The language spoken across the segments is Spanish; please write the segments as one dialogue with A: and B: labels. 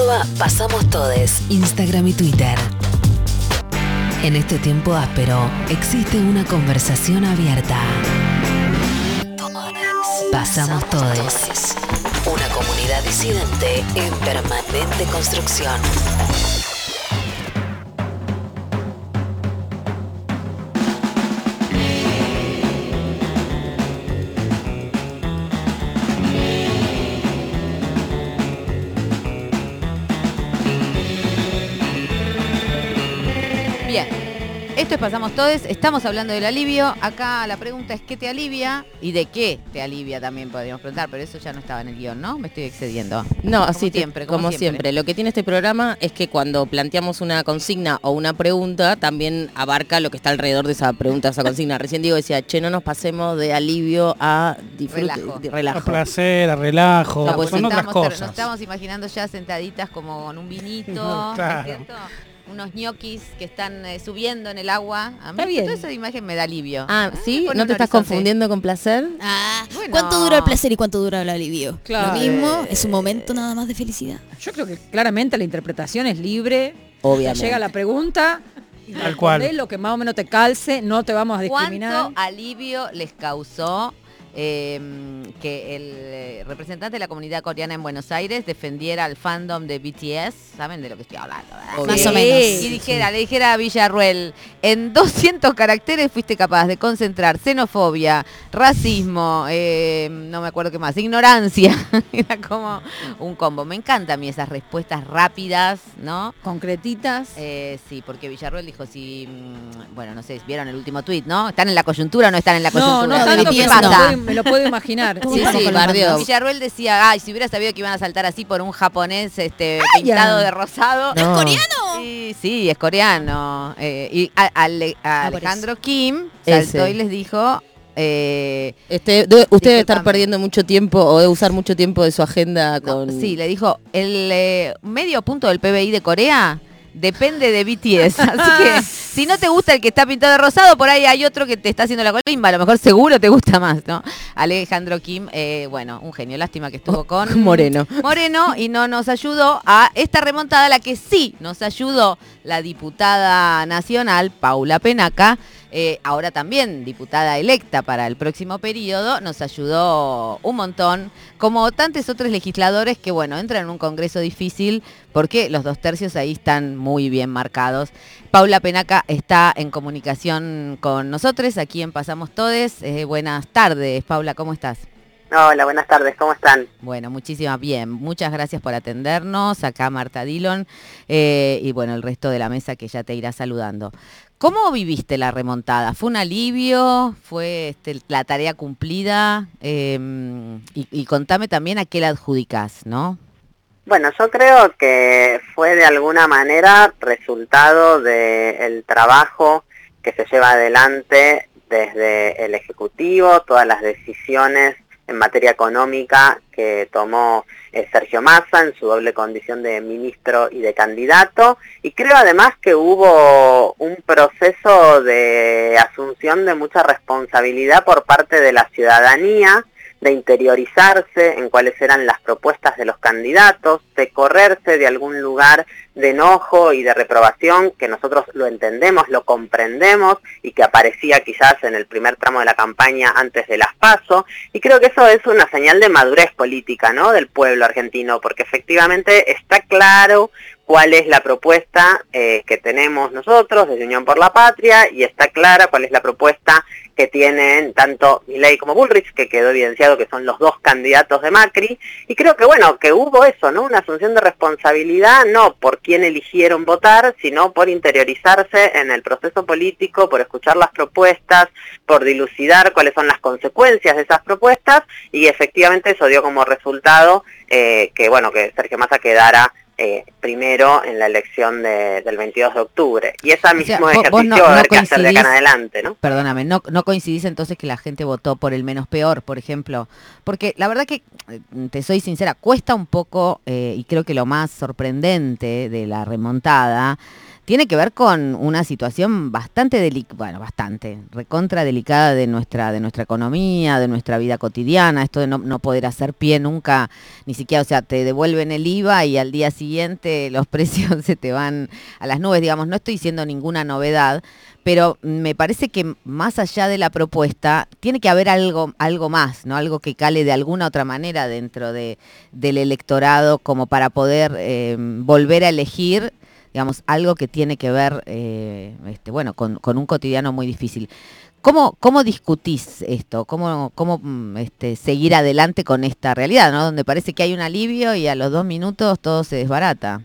A: arroba pasamos todes, Instagram y Twitter. En este tiempo áspero existe una conversación abierta. Pasamos todes. Una comunidad disidente en permanente construcción.
B: Bien. Esto es Pasamos Todes, estamos hablando del alivio. Acá la pregunta es ¿qué te alivia? Y de qué te alivia también podríamos preguntar, pero eso ya no estaba en el guion, ¿no? Me estoy excediendo.
C: No,
B: Como
C: así
B: siempre,
C: como, siempre. Lo que tiene este programa es que cuando planteamos una consigna o una pregunta, también abarca lo que está alrededor de esa pregunta, esa consigna. Recién digo, decía, che, no nos pasemos de alivio a disfrute,
B: Relajo.
C: de
D: A
C: relajo.
D: placer, a relajo,
B: No, pues
D: son otras cosas.
B: Nos estábamos imaginando ya sentaditas como con un vinito, ¿no es
D: Claro.
B: cierto? Unos ñoquis que están eh, subiendo en el agua. A mí
C: Está bien.
B: toda esa imagen me da alivio.
C: Ah, ¿sí?
B: pone
C: ¿No te estás
B: horizonte.
C: confundiendo con placer?
E: Ah,
B: Bueno.
E: ¿cuánto dura el placer y cuánto dura el alivio?
F: Claro.
E: Lo mismo, es un momento nada más de felicidad.
F: Yo creo que claramente la interpretación es libre.
C: Obviamente.
F: Llega la pregunta
D: Tal cual.
F: lo que más o menos te calce, no te vamos a
B: ¿Cuánto
F: discriminar.
B: alivio les causó eh, que el eh, representante de la comunidad coreana en Buenos Aires defendiera al fandom de BTS? ¿Saben de lo que estoy hablando?
E: Más o menos.
B: Y dijera, le dijera a Villarruel, en 200 caracteres fuiste capaz de concentrar xenofobia, racismo, eh, no me acuerdo qué más, ignorancia. Era como un combo. Me encantan a mí esas respuestas rápidas, ¿no?
F: Concretitas.
B: Eh, sí, porque Villarruel dijo si, mm, bueno, no sé, vieron el último tuit, ¿no? ¿Están en la coyuntura o no están en la
F: no,
B: coyuntura?
F: no pero me lo,
E: no.
F: Me lo puedo imaginar.
E: ¿Cómo
C: Sí, sí, bardeó.
B: Villarruel decía, ay, si hubiera sabido que iban a saltar así por un japonés este, pintado de rosado.
C: No.
E: ¿Coreano?
B: Sí, sí, es coreano. Eh, y a-
E: Ah,
B: Alejandro Kim saltó
C: Ese.
B: y les dijo, eh,
C: Este, de- usted debe estar perdiendo mucho tiempo o debe usar mucho tiempo de su agenda
B: no,
C: con...
B: sí, le dijo, el eh, medio punto del PBI de Corea depende de BTS. Así que si no te gusta el que está pintado de rosado, por ahí hay otro que te está haciendo la colimba. A lo mejor seguro te gusta más, ¿no? Alejandro Kim, eh, bueno, un genio. Lástima que estuvo con
C: Moreno.
B: Moreno y no nos ayudó a esta remontada, la que sí nos ayudó la diputada nacional, Paula Penaca, eh, ahora también diputada electa para el próximo periodo, nos ayudó un montón, como tantos otros legisladores que, bueno, entran en un congreso difícil porque los dos tercios ahí están muy bien marcados. Paula Penaca está en comunicación con nosotros, aquí en Pasamos Todes. Eh, buenas tardes, Paula, ¿cómo estás?
G: Hola, buenas tardes, ¿cómo están?
B: Bueno, muchísimas bien. Muchas gracias por atendernos. Acá Marta Dillon eh, y bueno, el resto de la mesa que ya te irá saludando. ¿Cómo viviste la remontada? ¿Fue un alivio? ¿Fue este, la tarea cumplida? Eh, y, y contame también a qué la adjudicás, ¿no?
G: Bueno, yo creo que fue de alguna manera resultado del trabajo que se lleva adelante desde el Ejecutivo, todas las decisiones en materia económica que tomó eh, Sergio Massa en su doble condición de ministro y de candidato. Y creo además que hubo un proceso de asunción de mucha responsabilidad por parte de la ciudadanía, de interiorizarse en cuáles eran las propuestas de los candidatos, de correrse de algún lugar de enojo y de reprobación, que nosotros lo entendemos, lo comprendemos y que aparecía quizás en el primer tramo de la campaña antes de las PASO. Y creo que eso es una señal de madurez política ¿no? del pueblo argentino, porque efectivamente está claro cuál es la propuesta eh, que tenemos nosotros desde Unión por la Patria y está clara cuál es la propuesta que tienen tanto Milei como Bullrich, que quedó evidenciado que son los dos candidatos de Macri, y creo que bueno, que hubo eso, ¿no? Una asunción de responsabilidad, no por quién eligieron votar, sino por interiorizarse en el proceso político, por escuchar las propuestas, por dilucidar cuáles son las consecuencias de esas propuestas, y efectivamente eso dio como resultado eh, que bueno, que Sergio Massa quedara eh, primero en la elección de- del 22 de octubre. Y ese mismo
B: vos- vos
G: ejercicio
B: no-
G: va a
B: no
G: haber que hacer de acá en adelante, ¿no?
B: Perdóname, ¿no, ¿no coincidís entonces que la gente votó por el menos peor, por ejemplo? Porque la verdad que, eh, te soy sincera, cuesta un poco, eh, y creo que lo más sorprendente de la remontada tiene que ver con una situación bastante delicada, bueno, bastante, recontra delicada de nuestra, de nuestra economía, de nuestra vida cotidiana, esto de no, poder hacer pie nunca, ni siquiera, o sea, te devuelven el IVA y al día siguiente los precios se te van a las nubes, digamos, no estoy diciendo ninguna novedad, pero me parece que más allá de la propuesta, tiene que haber algo, algo más, ¿no? Algo que cale de alguna otra manera dentro de, del electorado como para poder eh, volver a elegir, digamos, algo que tiene que ver, eh, este, bueno, con, con un cotidiano muy difícil. ¿Cómo, ¿Cómo discutís esto? ¿Cómo, cómo mm, este, seguir adelante con esta realidad, ¿no? donde parece que hay un alivio y a los dos minutos todo se desbarata?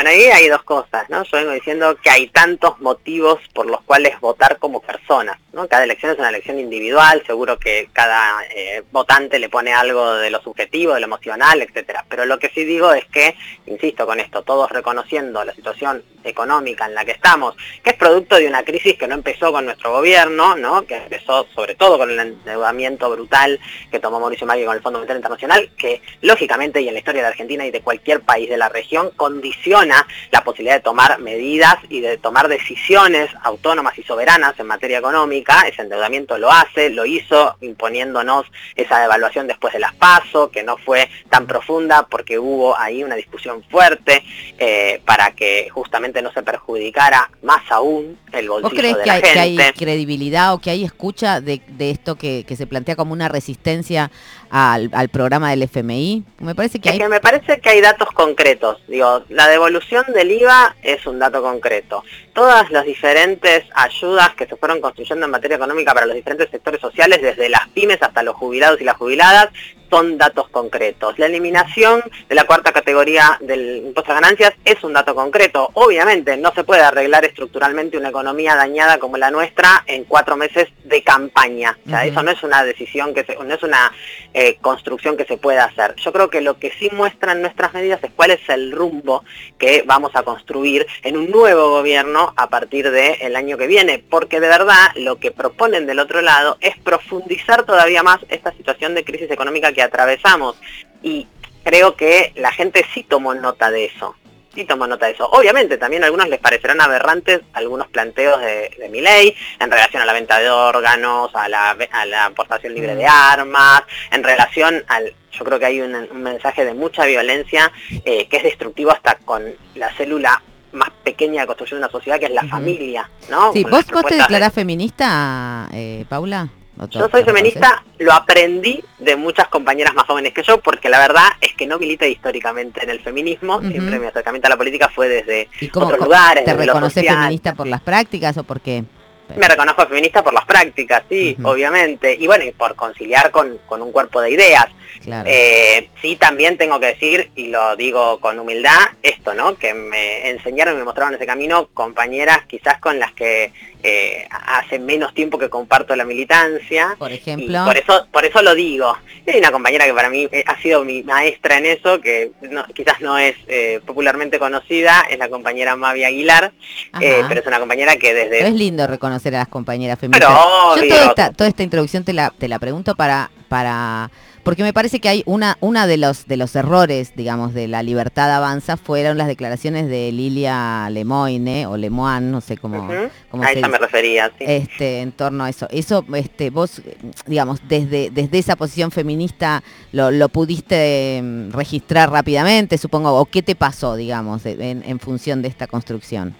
G: Bueno, ahí hay dos cosas, ¿no? Yo vengo diciendo que hay tantos motivos por los cuales votar como personas, ¿no? Cada elección es una elección individual, seguro que cada eh, votante le pone algo de lo subjetivo, de lo emocional, etcétera. Pero lo que sí digo es que, insisto con esto, todos reconociendo la situación económica en la que estamos, que es producto de una crisis que no empezó con nuestro gobierno, ¿no? Que empezó sobre todo con el endeudamiento brutal que tomó Mauricio Macri con el Fondo Monetario Internacional, que lógicamente y en la historia de Argentina y de cualquier país de la región condiciona la posibilidad de tomar medidas y de tomar decisiones autónomas y soberanas en materia económica. Ese endeudamiento lo hace, lo hizo imponiéndonos esa devaluación después de las PASO, que no fue tan profunda porque hubo ahí una discusión fuerte eh, para que justamente no se perjudicara más aún el bolsillo
B: ¿Vos crees
G: de
B: que
G: la
B: hay,
G: gente.
B: que hay credibilidad o que hay escucha de, de esto que, que se plantea como una resistencia al, al programa del FMI? Me parece que
G: Es
B: hay...
G: que me parece que hay datos concretos. Digo, la devolución del IVA es un dato concreto. Todas las diferentes ayudas que se fueron construyendo en materia económica para los diferentes sectores sociales, desde las pymes hasta los jubilados y las jubiladas, son datos concretos. La eliminación de la cuarta categoría del impuesto a ganancias es un dato concreto. Obviamente no se puede arreglar estructuralmente una economía dañada como la nuestra en cuatro meses de campaña. O sea, eso no es una decisión que se, no es una eh, construcción que se pueda hacer. Yo creo que lo que sí muestran nuestras medidas es cuál es el rumbo que vamos a construir en un nuevo gobierno a partir del año que viene, porque de verdad lo que proponen del otro lado es profundizar todavía más esta situación de crisis económica que atravesamos y creo que la gente sí tomó nota de eso. Sí tomó nota de eso. Obviamente también a algunos les parecerán aberrantes algunos planteos de, de mi ley en relación a la venta de órganos, a la, ve- a la aportación libre de armas, en relación al, yo creo que hay un, un mensaje de mucha violencia eh, que es destructivo hasta con la célula más pequeña de construcción de una sociedad que es la familia, ¿no?
B: Sí,
G: Con
B: ¿vos, te
G: de-
B: declarás feminista, eh, Paula? ¿O te-
G: yo soy feminista, lo aprendí de muchas compañeras más jóvenes que yo, porque la verdad es que no milité históricamente en el feminismo, siempre mi acercamiento a la política fue desde
B: ¿Y cómo,
G: otros lugares,
B: ¿Te reconoces feminista por las prácticas o por qué?
G: Me reconozco feminista por las prácticas, sí, obviamente, y bueno, y por conciliar con, con un cuerpo de ideas.
B: Claro.
G: Eh, sí, también tengo que decir, y lo digo con humildad, esto, ¿no? Que me enseñaron y me mostraron ese camino compañeras quizás con las que eh, hace menos tiempo que comparto la militancia.
B: por
G: Y
B: ejemplo...
G: por eso, por eso lo digo. Hay una compañera que para mí eh, ha sido mi maestra en eso, que no- quizás no es eh, popularmente conocida, es la compañera Mavi Aguilar, eh, pero es una compañera que desde...
B: Pero es lindo reconocer a las compañeras feministas.
G: Pero
B: Yo toda esta, toda esta introducción te la, te la pregunto para, para porque me parece que hay una, una de los de los errores, digamos, de la libertad avanza fueron las declaraciones de Lilia Lemoine o Lemoine, no sé cómo,
G: A
B: se
G: ella me refería, sí.
B: Este, en torno a eso. Eso, este, vos, digamos, desde, desde esa posición feminista lo, lo pudiste mm, registrar rápidamente, supongo, o qué te pasó, digamos, en función de esta construcción.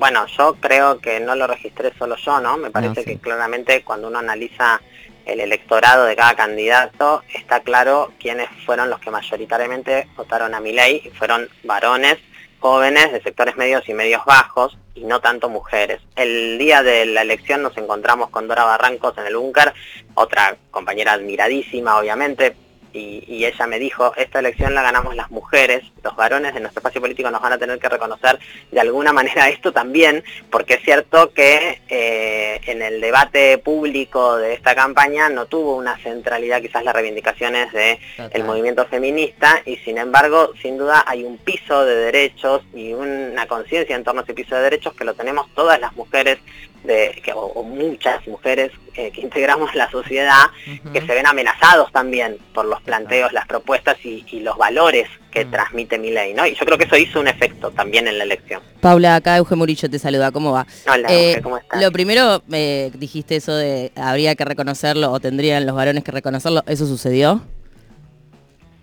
G: Bueno, yo creo que no lo registré solo yo, ¿no? Me parece
B: sí.
G: que claramente cuando uno analiza el electorado de cada candidato, está claro quiénes fueron los que mayoritariamente votaron a mi ley, y fueron varones jóvenes de sectores medios y medios bajos y no tanto mujeres. El día de la elección nos encontramos con Dora Barrancos en el búnker, otra compañera admiradísima obviamente, y, y ella me dijo, esta elección la ganamos las mujeres, los varones de nuestro espacio político nos van a tener que reconocer de alguna manera esto también, porque es cierto que eh, en el debate público de esta campaña no tuvo una centralidad quizás las reivindicaciones de el movimiento feminista y sin embargo sin duda hay un piso de derechos y una conciencia en torno a ese piso de derechos que lo tenemos todas las mujeres de, que, o, o muchas mujeres eh, que integramos la sociedad, que se ven amenazados también por los planteos, las propuestas y, y los valores que
C: Mm.
G: transmite mi ley, ¿no? Y yo creo que eso hizo un efecto también en la elección.
C: Paula, acá Euge Murillo te saluda, ¿cómo va?
G: Hola,
C: Eh,
G: Euge, ¿cómo estás?
C: Lo primero, eh, dijiste eso de habría que reconocerlo o tendrían los varones que reconocerlo, ¿eso sucedió?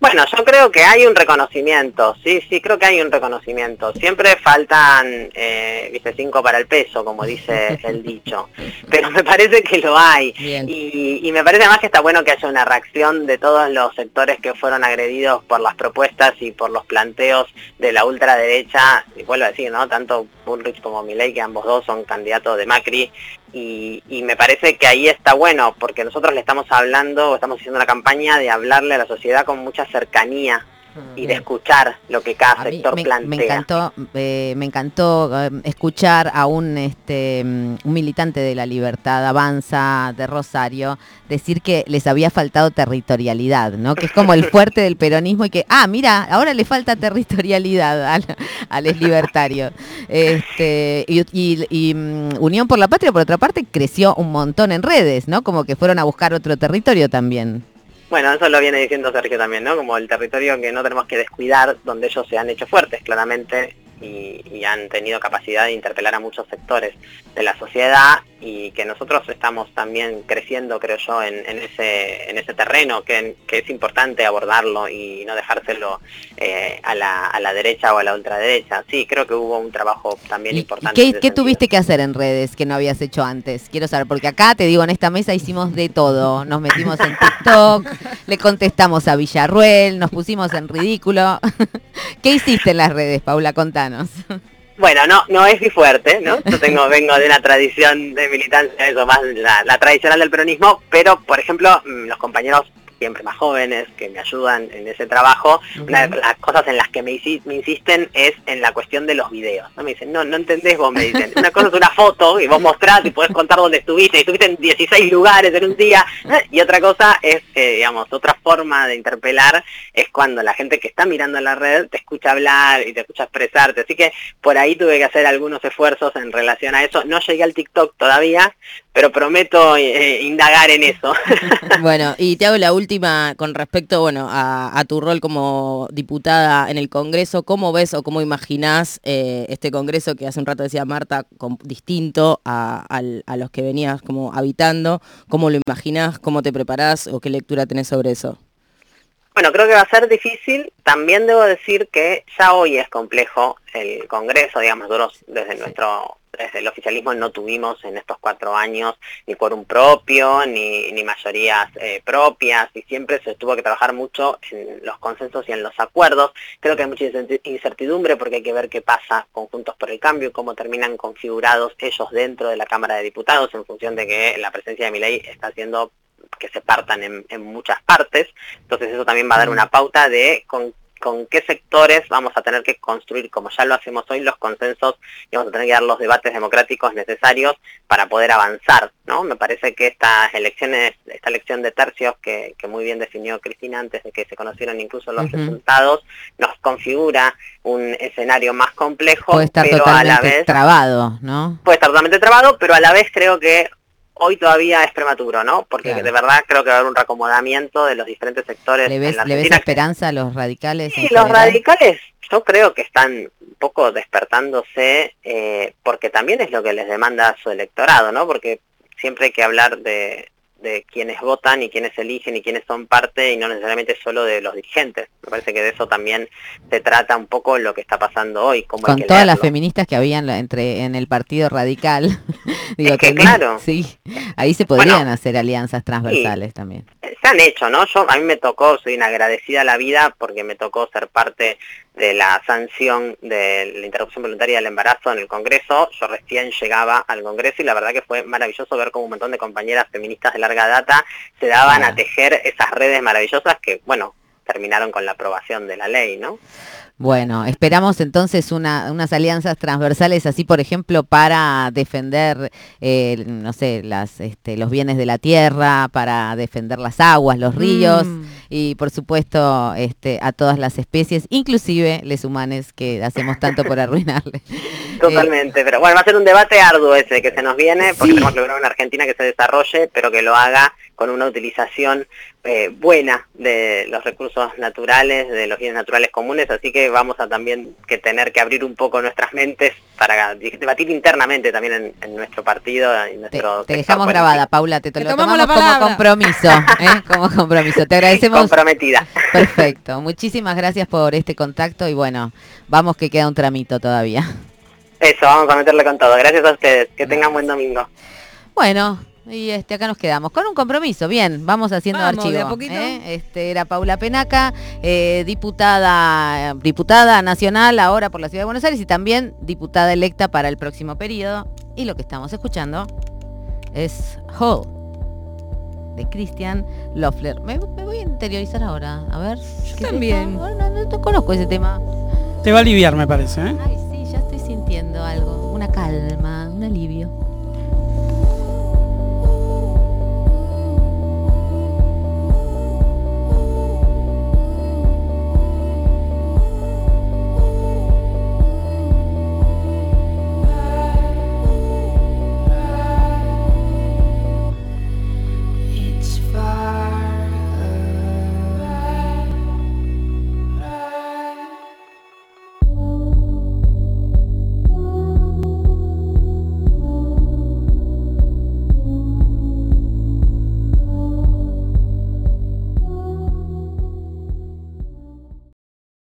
G: Bueno, yo creo que hay un reconocimiento, sí, sí, creo que hay un reconocimiento. Siempre faltan, eh, viste, cinco para el peso, como dice el dicho, pero me parece que lo hay. Y, y me parece además que está bueno que haya una reacción de todos los sectores que fueron agredidos por las propuestas y por los planteos de la ultraderecha, y vuelvo a decir, ¿no? Tanto Bullrich como Milei, que ambos dos son candidatos de Macri, y, y me parece que ahí está bueno, porque nosotros le estamos hablando, o estamos haciendo una campaña de hablarle a la sociedad con mucha cercanía y de escuchar lo que cada
B: A
G: sector
B: me,
G: plantea.
B: me encantó, eh, me encantó eh, escuchar a un, este, un militante de la libertad, Avanza, de Rosario, decir que les había faltado territorialidad, ¿no? Que es como el fuerte del peronismo y que, ah, mira, ahora le falta territorialidad al- a los libertarios. Este, y, y- y, mm, Unión por la Patria, por otra parte, creció un montón en redes, ¿no? Como que fueron a buscar otro territorio también.
G: Bueno, eso lo viene diciendo Sergio también, ¿no? Como el territorio que no tenemos que descuidar, donde ellos se han hecho fuertes, claramente, y, y han tenido capacidad de interpelar a muchos sectores de la sociedad y que nosotros estamos también creciendo, creo yo, en, en ese, en ese terreno, que, que es importante abordarlo y no dejárselo eh, a, la, a la derecha o a la ultraderecha. Sí, creo que hubo un trabajo también
B: ¿Y- y
G: importante.
B: ¿Qué, tuviste que hacer en redes que no habías hecho antes? Quiero saber, porque acá te digo, en esta mesa hicimos de todo. Nos metimos en TikTok, le contestamos a Villarruel, nos pusimos en ridículo. ¿Qué hiciste en las redes, Paula? Contanos.
G: Bueno, no, no es mi fuerte, ¿no? Yo tengo, vengo de una tradición de militancia, eso más la, la tradicional del peronismo, pero por ejemplo, mm, los compañeros siempre más jóvenes que me ayudan en ese trabajo, una de las cosas en las que me, me insisten es en la cuestión de los videos. ¿no? Me dicen, no, no entendés vos, me dicen. Una cosa es una foto y vos mostrás y podés contar dónde estuviste, y estuviste en 16 lugares en un día, y otra cosa es, eh, digamos, otra forma de interpelar es cuando la gente que está mirando la red te escucha hablar y te escucha expresarte. Así que por ahí tuve que hacer algunos esfuerzos en relación a eso. No llegué al TikTok todavía, pero prometo eh, indagar en eso.
C: Bueno, y te hago la última con respecto, bueno, a, a tu rol como diputada en el Congreso. ¿Cómo ves o cómo imaginás eh, este Congreso que hace un rato decía Marta, con- distinto a los que venías como habitando? ¿Cómo lo imaginás? ¿Cómo te preparás? ¿O qué lectura tenés sobre eso?
G: Bueno, creo que va a ser difícil. También debo decir que ya hoy es complejo el Congreso, digamos, nosotros desde nuestro desde el oficialismo no tuvimos en estos cuatro años ni quórum propio, ni, ni mayorías eh, propias, y siempre se tuvo que trabajar mucho en los consensos y en los acuerdos. Creo que hay mucha incerti- incertidumbre porque hay que ver qué pasa con Juntos por el Cambio, cómo terminan configurados ellos dentro de la Cámara de Diputados, en función de que la presencia de mi ley está haciendo que se partan en, en muchas partes. Entonces eso también va a dar una pauta de con, con qué sectores vamos a tener que construir, como ya lo hacemos hoy, los consensos y vamos a tener que dar los debates democráticos necesarios para poder avanzar. ¿no? Me parece que estas elecciones, esta elección de tercios que, que muy bien definió Cristina antes de que se conocieran incluso los resultados, nos configura un escenario más complejo,
B: Puede estar
G: pero a la vez
B: trabado, ¿no?
G: puede estar totalmente trabado, pero a la vez creo que hoy todavía es prematuro, ¿no? Porque
B: Claro.
G: de verdad creo que va a haber un reacomodamiento de los diferentes sectores
B: ¿Le
G: en
B: ves,
G: la
B: le ves
G: Argentina.
B: esperanza a los radicales?
G: Sí,
B: en
G: los
B: general?
G: radicales yo creo que están un poco despertándose eh, porque también es lo que les demanda su electorado, ¿no? Porque siempre hay que hablar de, de quienes votan y quienes eligen y quienes son parte y no necesariamente solo de los dirigentes. Me parece que de eso también se trata un poco lo que está pasando hoy. Cómo hay
B: Con
G: que
B: todas las feministas que habían entre en el Partido Radical. Digo,
G: Es que claro.
B: Sí, ahí se podrían
G: Bueno,
B: hacer alianzas transversales también.
G: Se han hecho, ¿no? Yo a mí me tocó, soy una agradecida a la vida porque me tocó ser parte de la sanción de la interrupción voluntaria del embarazo en el Congreso. Yo recién llegaba al Congreso y la verdad que fue maravilloso ver cómo un montón de compañeras feministas de larga data se daban
B: Ah.
G: a tejer esas redes maravillosas que, bueno, terminaron con la aprobación de la ley, ¿no?
B: Bueno, esperamos entonces una- unas alianzas transversales así, por ejemplo, para defender, eh, no sé, las, este, los bienes de la tierra, para defender las aguas, los ríos
F: Mm.
B: Y, por supuesto, este, a todas las especies, inclusive les humanes que hacemos tanto por arruinarle.
G: Totalmente, pero bueno, va a ser un debate arduo ese que se nos viene, porque
E: Sí.
G: tenemos que lograr una Argentina que se desarrolle, pero que lo haga con una utilización eh, buena de los recursos naturales, de los bienes naturales comunes, así que vamos a también que tener que abrir un poco nuestras mentes para debatir internamente también en, en nuestro partido y
B: Te,
G: nuestro
B: te dejamos grabada, Paula, te,
F: Te
B: lo
F: tomamos
B: tomamos
F: la
B: como
F: palabra.
B: compromiso, ¿eh? como compromiso. Te agradecemos.
G: Comprometida.
B: Perfecto, muchísimas gracias por este contacto y bueno, vamos que queda un tramito todavía.
G: Eso, vamos a meterle con todo. Gracias a ustedes. Que tengan buen domingo.
B: Bueno, y este acá nos quedamos con un compromiso. Bien, vamos haciendo
F: Vamos,
B: archivo.
F: de a poquito.
B: ¿eh? Este era Paula Penaca, eh, diputada, diputada nacional ahora por la Ciudad de Buenos Aires y también diputada electa para el próximo periodo. Y lo que estamos escuchando es Hall de Christian Loeffler. Me, voy a interiorizar ahora, a ver. Yo
F: también.
B: No, no, no, conozco ese tema.
D: Te va a aliviar, me parece. ¿eh?
B: Ay, sí, ya estoy sintiendo algo, una calma.